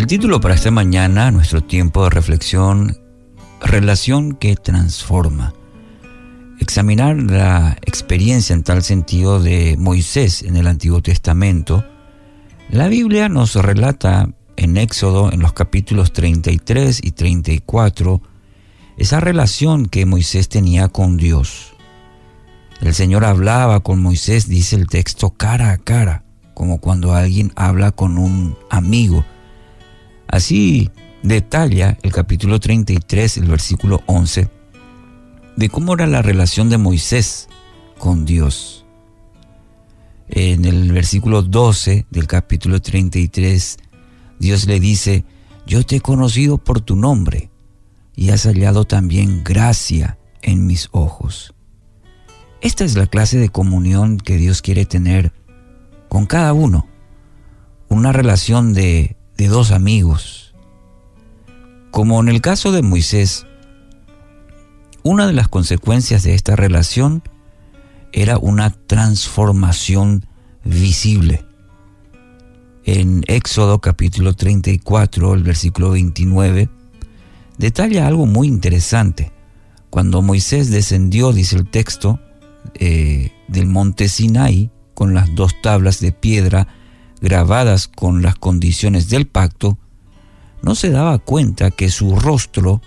El título para esta mañana, nuestro tiempo de reflexión, relación que transforma. Examinar la experiencia en tal sentido de Moisés en el Antiguo Testamento. La Biblia nos relata en Éxodo, en los capítulos 33 y 34, esa relación que Moisés tenía con Dios. El Señor hablaba con Moisés, dice el texto, cara a cara, como cuando alguien habla con un amigo. Así detalla el capítulo 33, el versículo 11, de cómo era la relación de Moisés con Dios. En el versículo 12 del capítulo 33, Dios le dice, yo te he conocido por tu nombre y has hallado también gracia en mis ojos. Esta es la clase de comunión que Dios quiere tener con cada uno. Una relación de, de dos amigos. Como en el caso de Moisés, una de las consecuencias de esta relación era una transformación visible. En Éxodo capítulo 34, el versículo 29, detalla algo muy interesante. Cuando Moisés descendió, dice el texto, eh, del monte Sinai, con las dos tablas de piedra grabadas con las condiciones del pacto, no se daba cuenta que su rostro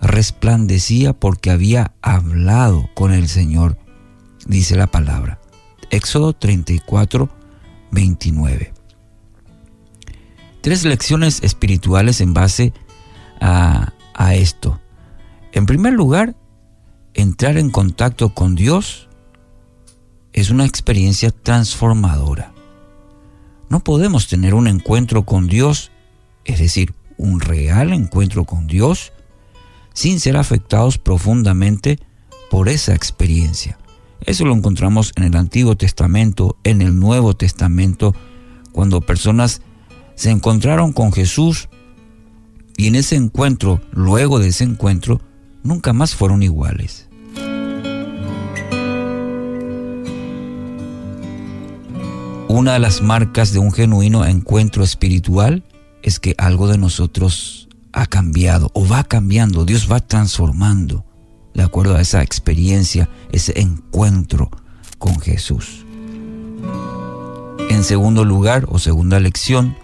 resplandecía porque había hablado con el Señor, dice la palabra. Éxodo 34, 29. Tres lecciones espirituales en base a, a esto. En primer lugar, entrar en contacto con Dios es una experiencia transformadora. No podemos tener un encuentro con Dios, es decir, un real encuentro con Dios, sin ser afectados profundamente por esa experiencia. Eso lo encontramos en el Antiguo Testamento, en el Nuevo Testamento, cuando personas se encontraron con Jesús y en ese encuentro, luego de ese encuentro, nunca más fueron iguales. Una de las marcas de un genuino encuentro espiritual es que algo de nosotros ha cambiado o va cambiando, Dios va transformando de acuerdo a esa experiencia, ese encuentro con Jesús. En segundo lugar o segunda lección,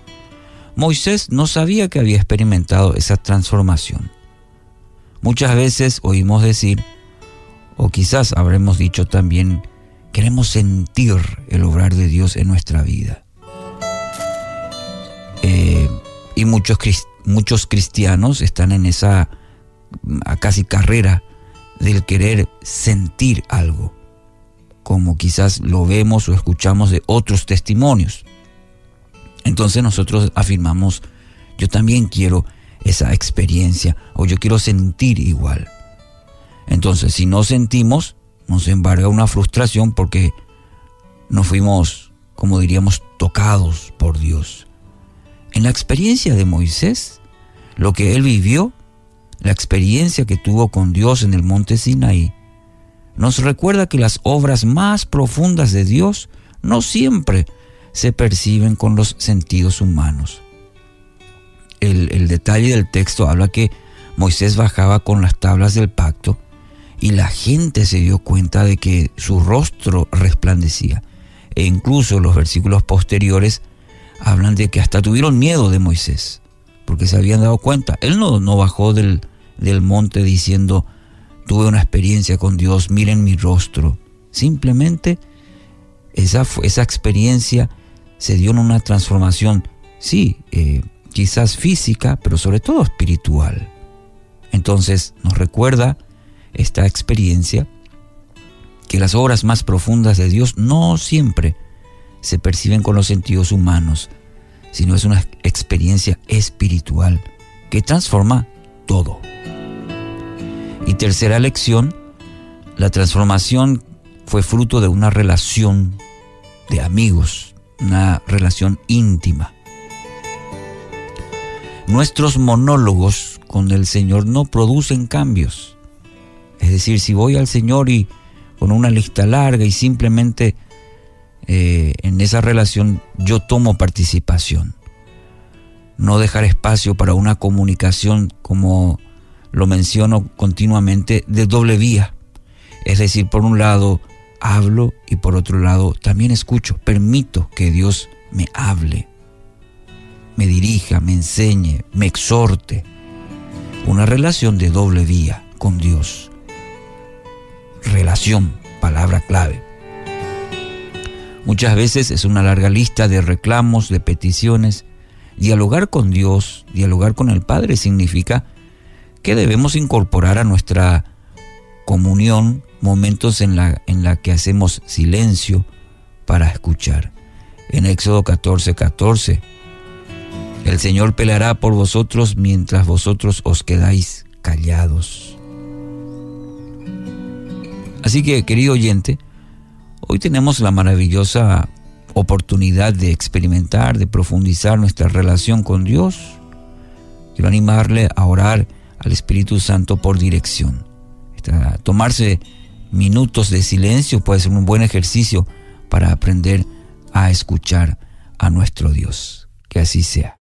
Moisés no sabía que había experimentado esa transformación. Muchas veces oímos decir, o quizás habremos dicho también, queremos sentir el obrar de Dios en nuestra vida. Eh, y muchos, muchos cristianos están en esa casi carrera del querer sentir algo, como quizás lo vemos o escuchamos de otros testimonios. Entonces nosotros afirmamos, yo también quiero esa experiencia o yo quiero sentir igual. Entonces, si no sentimos, nos embarga una frustración porque no fuimos, como diríamos, tocados por Dios. En la experiencia de Moisés, lo que él vivió, la experiencia que tuvo con Dios en el monte Sinaí, nos recuerda que las obras más profundas de Dios no siempre se perciben con los sentidos humanos el, detalle del texto habla que Moisés bajaba con las tablas del pacto y la gente se dio cuenta de que su rostro resplandecía. E incluso los versículos posteriores hablan de que hasta tuvieron miedo de Moisés, porque se habían dado cuenta. Él no, no bajó del, del monte diciendo, tuve una experiencia con Dios, miren mi rostro. Simplemente esa, esa experiencia se dio en una transformación, sí, eh, quizás física, pero sobre todo espiritual. Entonces nos recuerda esta experiencia que las obras más profundas de Dios no siempre se perciben con los sentidos humanos, sino es una experiencia espiritual que transforma todo. Y tercera lección, la transformación fue fruto de una relación de amigos, una relación íntima. Nuestros monólogos con el Señor no producen cambios. Es decir, si voy al Señor y con una lista larga y simplemente eh, en esa relación yo tomo participación. no dejar espacio para una comunicación, como lo menciono continuamente, de doble vía. Es decir, por un lado hablo y por otro lado también escucho, permito que Dios me hable, me dirija, me enseñe, me exhorte. Una relación de doble vía con Dios. Relación, palabra clave. Muchas veces es una larga lista de reclamos, de peticiones. Dialogar con Dios, dialogar con el Padre significa que debemos incorporar a nuestra comunión momentos en la, en la que hacemos silencio para escuchar. En Éxodo 14, 14, el Señor peleará por vosotros mientras vosotros os quedáis callados. Así que, querido oyente, hoy tenemos la maravillosa oportunidad de experimentar, de profundizar nuestra relación con Dios. Quiero animarle a orar al Espíritu Santo por dirección. Tomarse minutos de silencio puede ser un buen ejercicio para aprender a escuchar a nuestro Dios. Que así sea.